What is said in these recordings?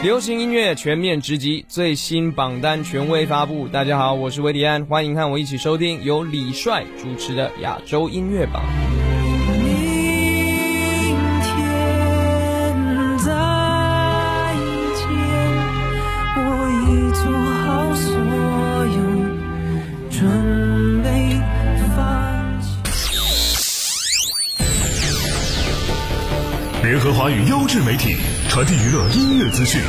流行音乐全面直击，最新榜单权威发布。大家好，我是维迪安，欢迎和我一起收听由李帅主持的亚洲音乐榜。明天在。我已做好所有准备，放弃联合华语优质媒体，传递娱乐音乐资讯，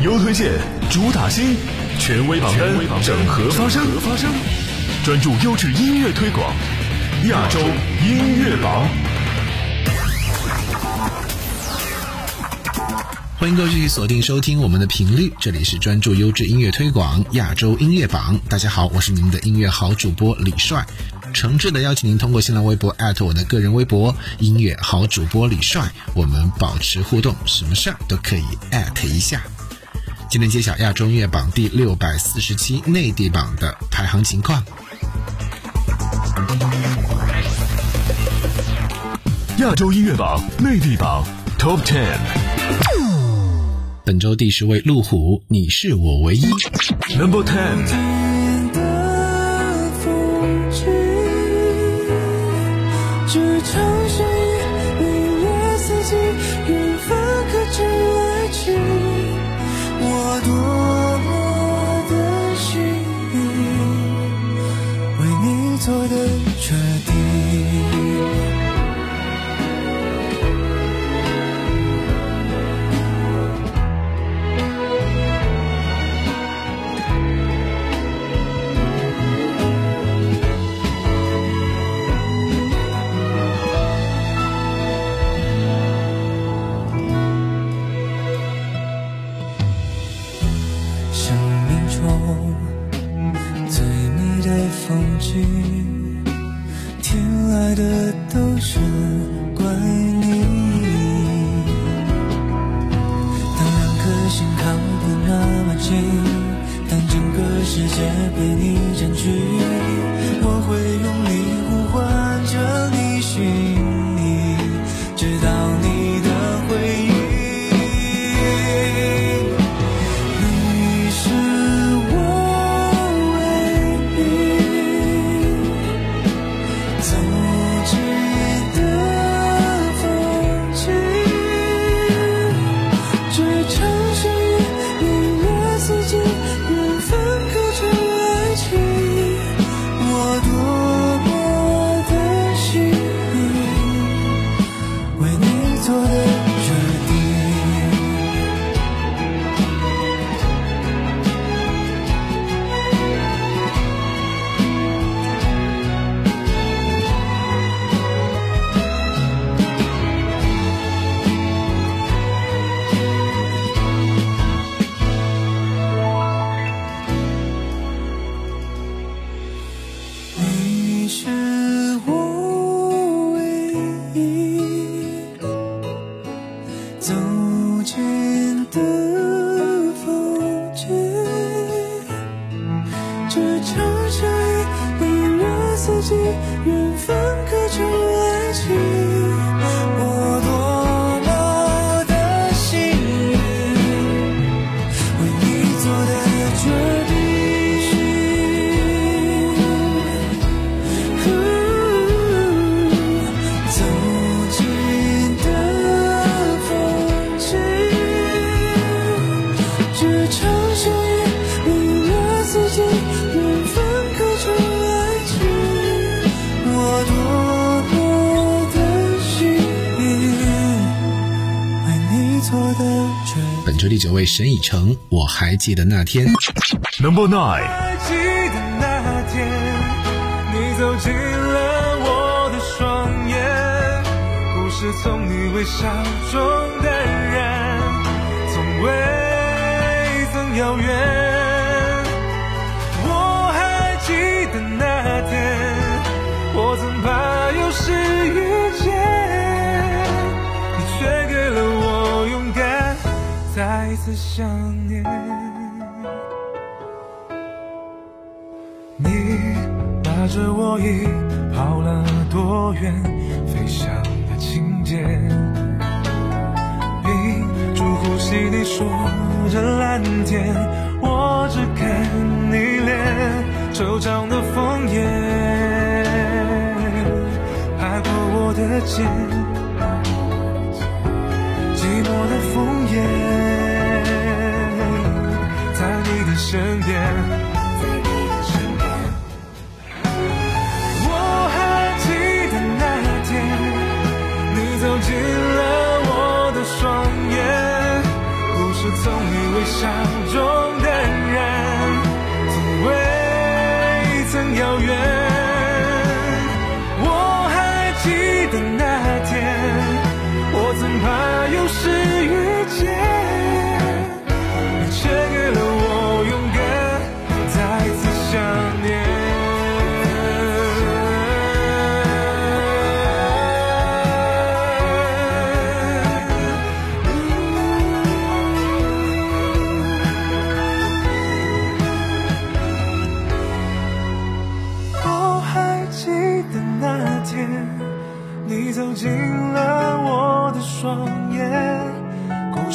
优推荐，主打新，权威榜单，整合发声，专注优质音乐推广，亚洲音乐榜。欢迎各位继续锁定收听我们的频率，这里是专注优质音乐推广亚洲音乐榜。大家好，我是你们的音乐好主播李帅。诚挚的邀请您通过新浪微博艾特我的个人微博“音乐好主播李帅”，我们保持互动，什么事儿都可以艾特一下。今天揭晓亚洲音乐榜第六百四十七内地榜的排行情况。亚洲音乐榜内地榜 Top Ten，本周第十位路虎，你是我唯一。Number Ten。城市。界被你占据。第九位沈以诚，我还记得那天。Number nine。还记得那天，你走进了我的双眼，故事从你微笑中淡然，从未曾遥远。再次想念，你拉着我已跑了多远？飞翔的情节，屏住呼吸。你说着蓝天，我只看你脸，惆怅的枫叶爬过我的肩，你微笑中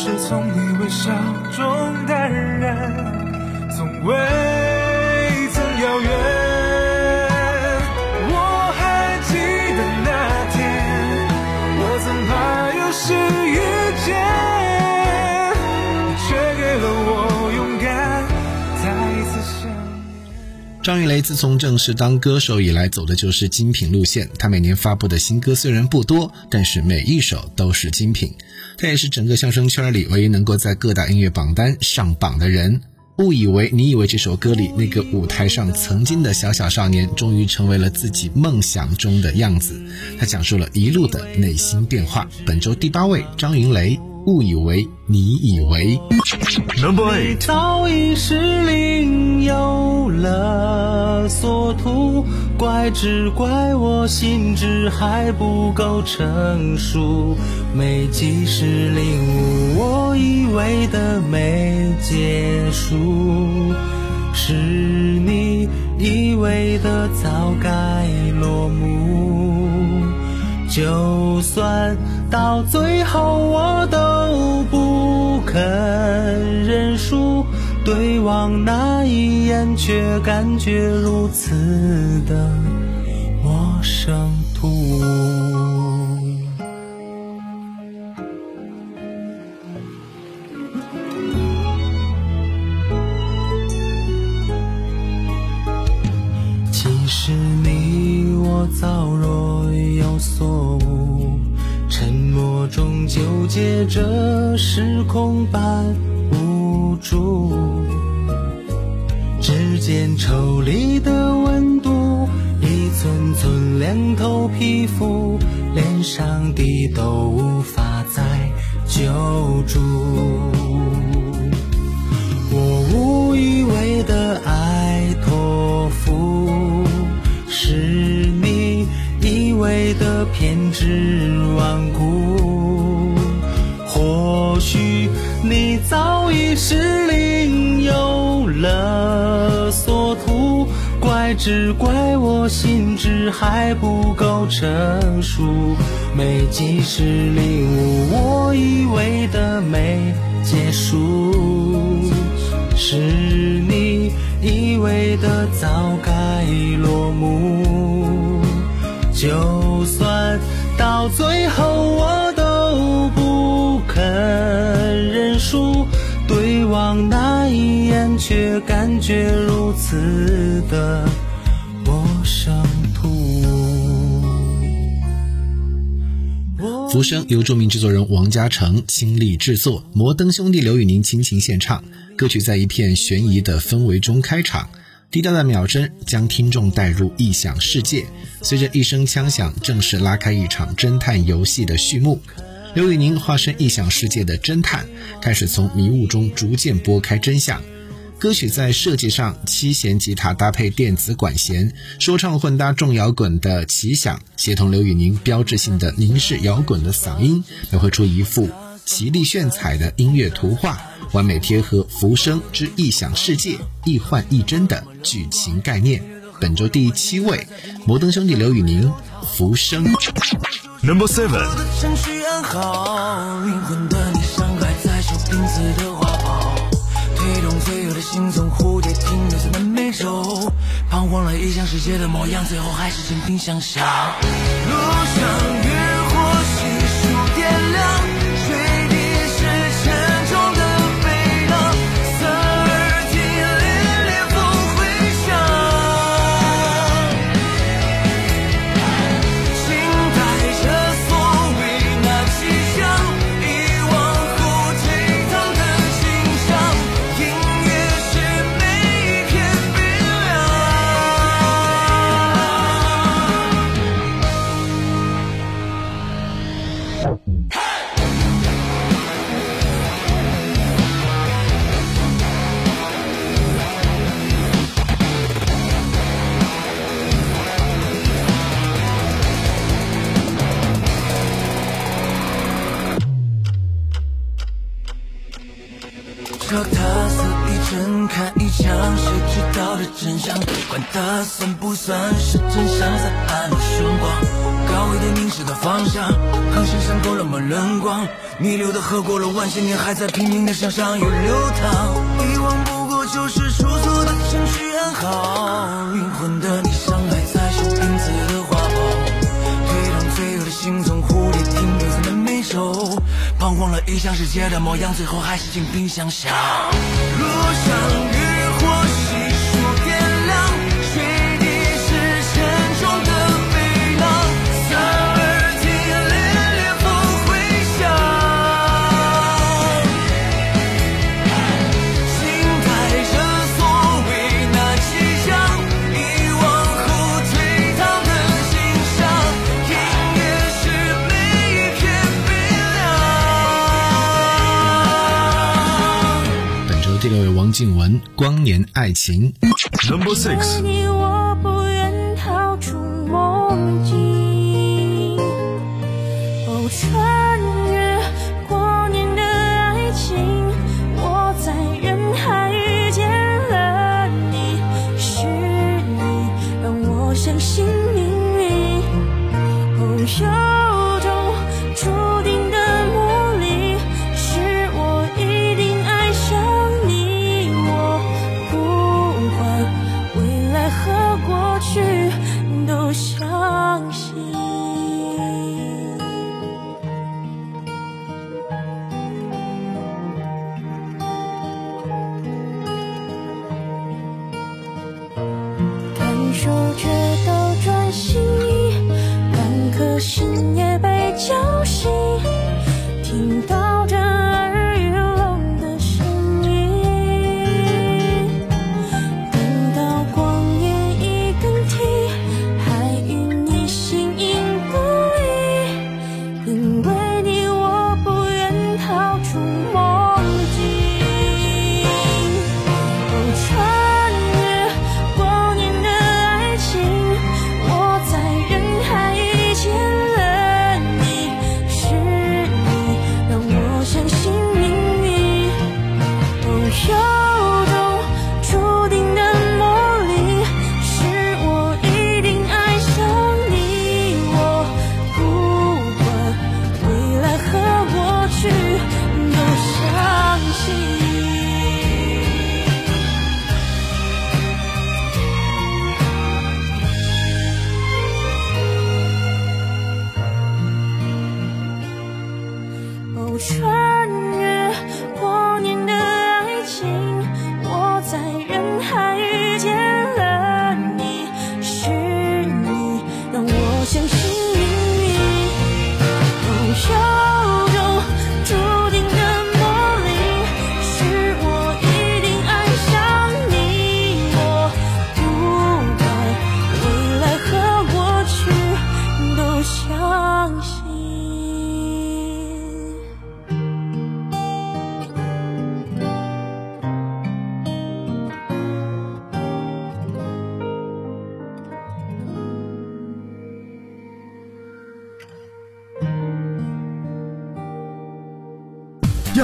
是从你微笑中淡然，从未曾遥远。张云雷自从正式当歌手以来，走的就是精品路线。他每年发布的新歌虽然不多，但是每一首都是精品。他也是整个相声圈里唯一能够在各大音乐榜单上榜的人。误以为你以为这首歌里那个舞台上曾经的小小少年，终于成为了自己梦想中的样子。他讲述了一路的内心变化。本周第八位，张云雷。误以为你以为。Number 你 eight，早已失灵，有了所图，怪只怪我心智还不够成熟，没及时领悟我以为的没结束，是你以为的早该落幕。就算到最后我都不肯认输，对望那一眼，却感觉如此的借着时空般无助，指尖抽离的温度，一寸寸凉透皮肤，连上帝都无法再救助。我无以为的爱托付，是你以为的偏执顽固。早已是另，有了所图，怪只怪我心智还不够成熟，没及时领悟我以为的没结束。是你以为的早该落幕，就算到最后我却感觉如此的陌生突兀。浮生由著名制作人王嘉诚倾力制作，摩登兄弟刘宇宁倾情献唱。歌曲在一片悬疑的氛围中开场，滴答的秒针将听众带入异想世界。随着一声枪响，正式拉开一场侦探游戏的序幕。刘宇宁化身异想世界的侦探，开始从迷雾中逐渐拨开真相。歌曲在设计上，七弦吉他搭配电子管弦，说唱混搭重摇滚的奇想，协同刘宇宁标志性的凝视摇滚的嗓音，描绘出一幅奇丽炫彩的音乐图画，完美贴合《浮生之异想世界》一幻一真的剧情概念。本周第七位，摩登兄弟刘宇宁，《浮生》。Number seven，脆弱的心从蝴蝶停留在南美洲，彷徨了一向世界的模样，最后还是静静想想。路上。靠它肆意睁开一枪，谁知道的真相？管它算不算是真相，在暗里寻光，高位的凝视的方向，航线闪过了么冷光？逆流的河过了万千年，还在拼命的向上游流淌。遗忘不过就是出错的程序暗号，忘了一向世界的模样，最后还是静听想象。路上第六位王靖雯，《光年爱情》。Number six，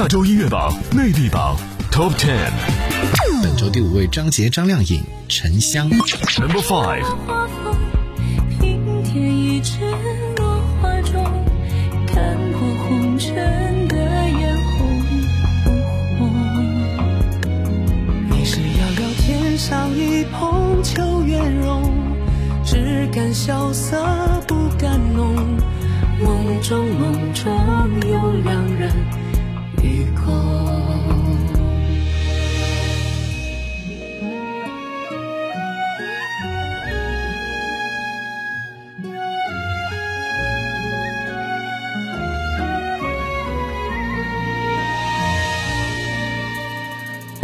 亚洲音乐榜内地榜 Top Ten。本周第五位张杰、张靓颖，《沉香》。Number Five，花风平添一枝落花中，看破红尘的眼红不红。你是遥遥天上一捧秋月颜容，只敢萧瑟不敢浓。梦中梦中有两人与共。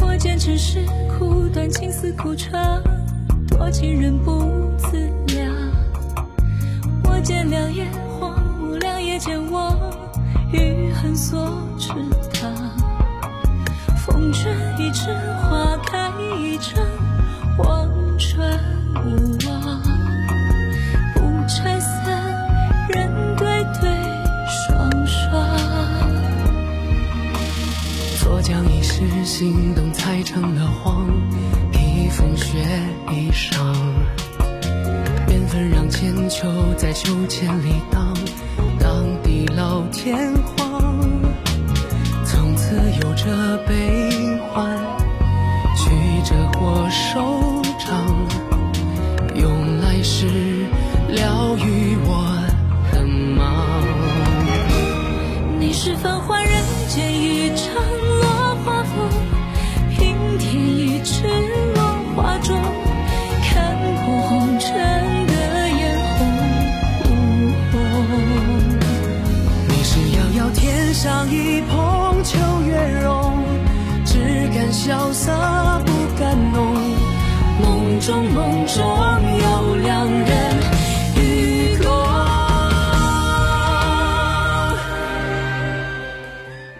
我坚持是苦短，情丝苦长，多情人不自量。我见两眼风吹一枝花开一场，望穿无望。不拆散，人对对双双。左江一时心动，才成了谎。披风雪衣裳，缘分让千秋在秋千里荡，荡地老天荒。从此有着悲欢，敢萧瑟不敢弄。梦中梦中有良人与共。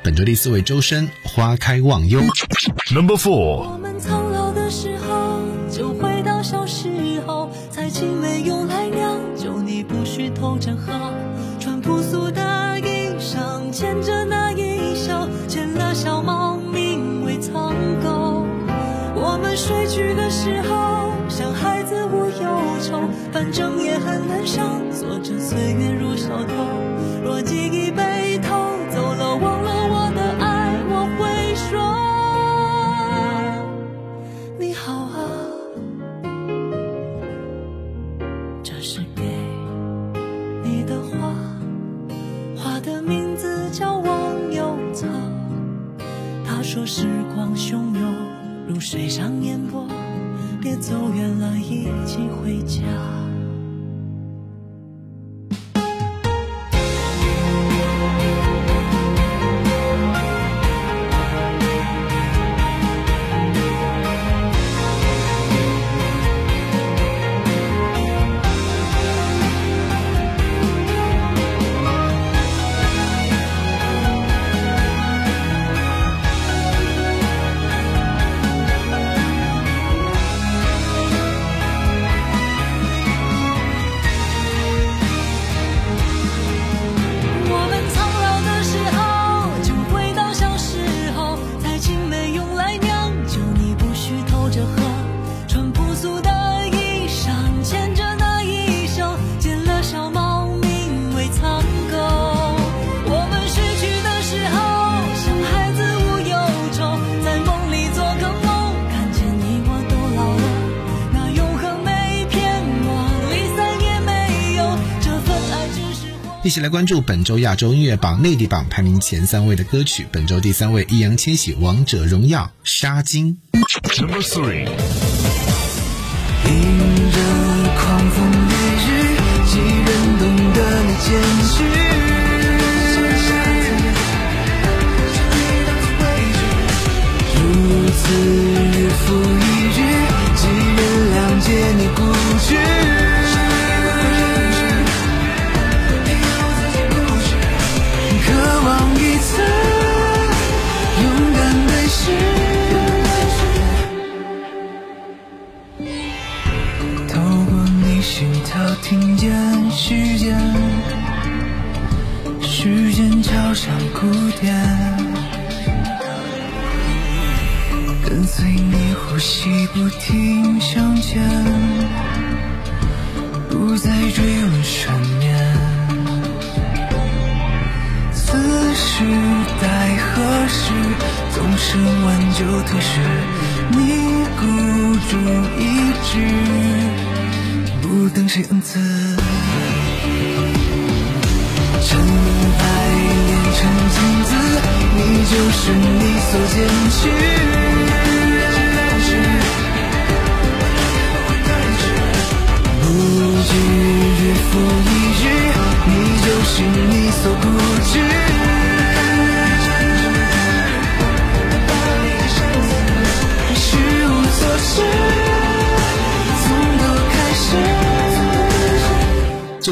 本周第四位周深，花开忘忧。Number four. 反正也很难受，坐着岁月如小偷。一起来关注本周亚洲音乐榜内地榜排名前三位的歌曲。本周第三位，易烊千玺《王者荣耀》杀金。Number three. 迎着狂风烈日，几人懂得你坚持？如此日复一日，几人谅解你固执？我听见时间，时间敲响鼓点，跟随你呼吸，不停向前，不再追问身边。此时待何时，总是唱完就退却，你孤注一掷，不等谁恩赐。尘埃炼成金子，你就是你所坚持。不惧日复一日，你就是你所固执。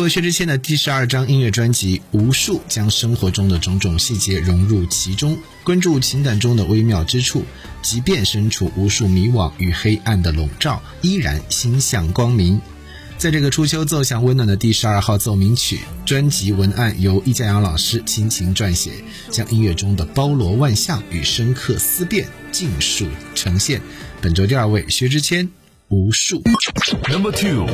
作薛之谦的第十二张音乐专辑《无数》，将生活中的种种细节融入其中，关注情感中的微妙之处，即便身处无数迷惘与黑暗的笼罩，依然心向光明。在这个初秋奏响温暖的第十二号奏鸣曲，专辑文案由易家扬老师倾情撰写，将音乐中的包罗万象与深刻思辨尽数呈现。本周第二位，薛之谦，《无数》。Number two，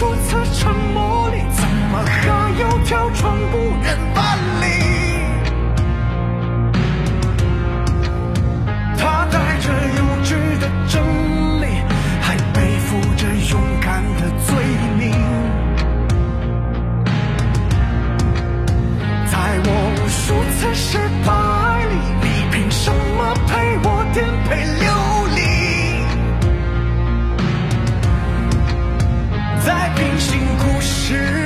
数次沉默里，怎么还有条船不愿搬离？他带着幼稚的真理，还背负着勇敢的罪名。在我无数次失败平行故事。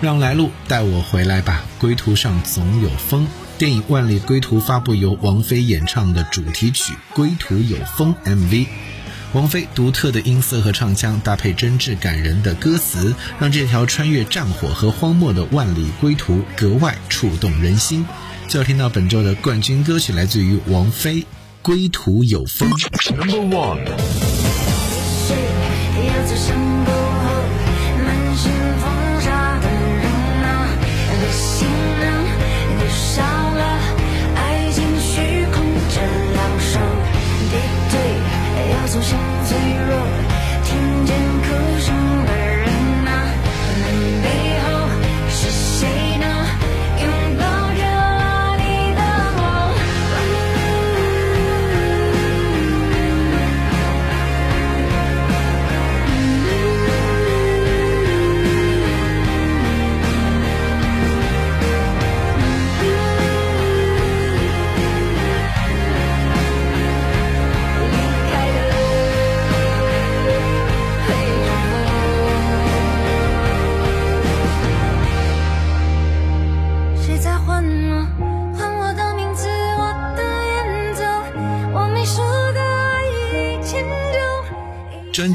让来路带我回来吧，归途上总有风。电影《万里归途》发布由王菲演唱的主题曲《归途有风》MV。王菲独特的音色和唱腔搭配真挚感人的歌词，让这条穿越战火和荒漠的万里归途格外触动人心。就要听到本周的冠军歌曲，来自于王菲《归途有风》。Number one，坐下